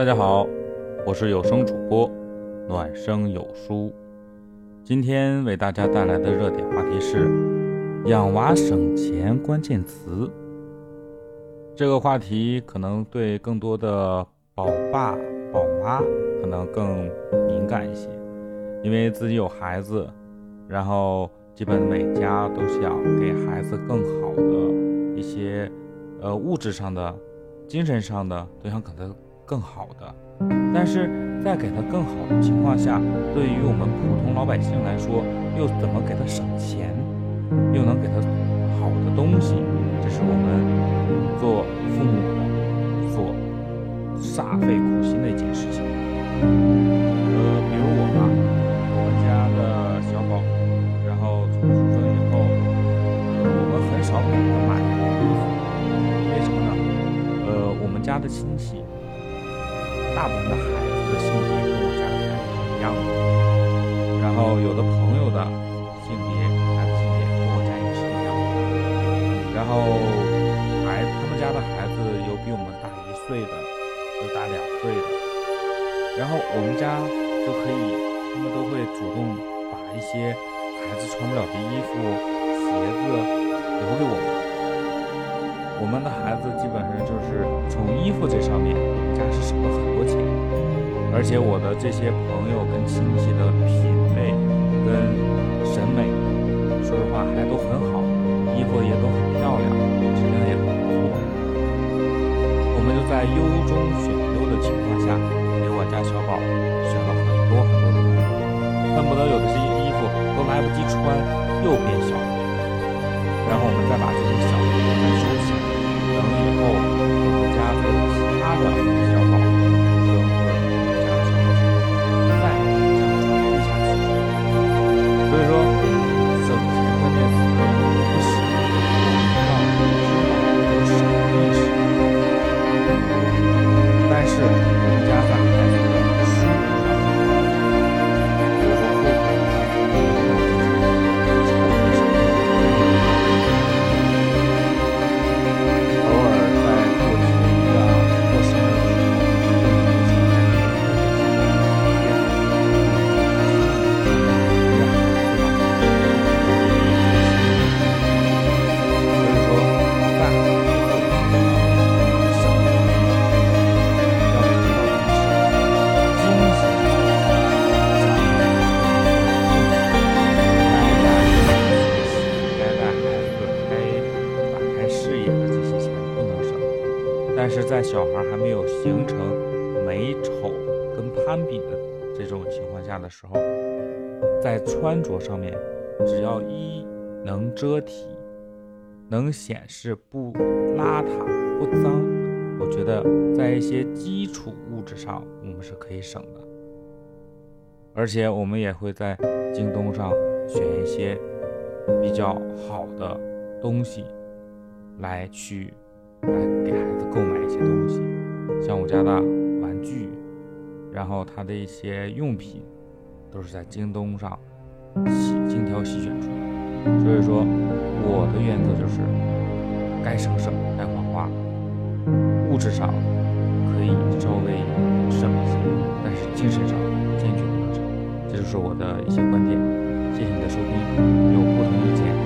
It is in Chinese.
大家好，我是有声主播暖声有书。今天为大家带来的热点话题是养娃省钱关键词。这个话题可能对更多的宝爸宝妈可能更敏感一些，因为自己有孩子，然后基本每家都想给孩子更好的一些呃物质上的、精神上的，都想给他。更好的，但是在给他更好的情况下，对于我们普通老百姓来说，又怎么给他省钱，又能给他好的东西？这是我们做父母的所煞费苦心的一件事情。呃，比如我吧，我们家的小宝，然后从出生以后，我们很少给他买衣服，为什么呢？呃，我们家的亲戚。大部分的孩子的性别跟我家的孩子是一样的，然后有的朋友的性别孩子性别跟我家也是一样的，然后孩他们家的孩子有比我们大一岁的，有大两岁的，然后我们家就可以，他们都会主动把一些孩子穿不了的衣服、鞋子留给我们。我们的孩子基本上就是从衣服这上面，是省了很多钱，而且我的这些朋友跟亲戚的品味跟审美，说实话还都很好，衣服也都很漂亮，质量也很不错。我们就在优中选优的情况下，给我家小宝选了很多很多的衣服，恨不得有的这些衣服都来不及穿，又变小了。然后我们再把这些小的再收起来。等以后是在小孩还没有形成美丑跟攀比的这种情况下的时候，在穿着上面，只要一能遮体，能显示不邋遢不脏，我觉得在一些基础物质上我们是可以省的。而且我们也会在京东上选一些比较好的东西来去。来给孩子购买东西，像我家的玩具，然后他的一些用品，都是在京东上精挑细选出来。所以说，我的原则就是，该省省，该花花，物质上可以稍微省一些，但是精神上坚决不能省。这就是我的一些观点。谢谢你的收听，有不同意见。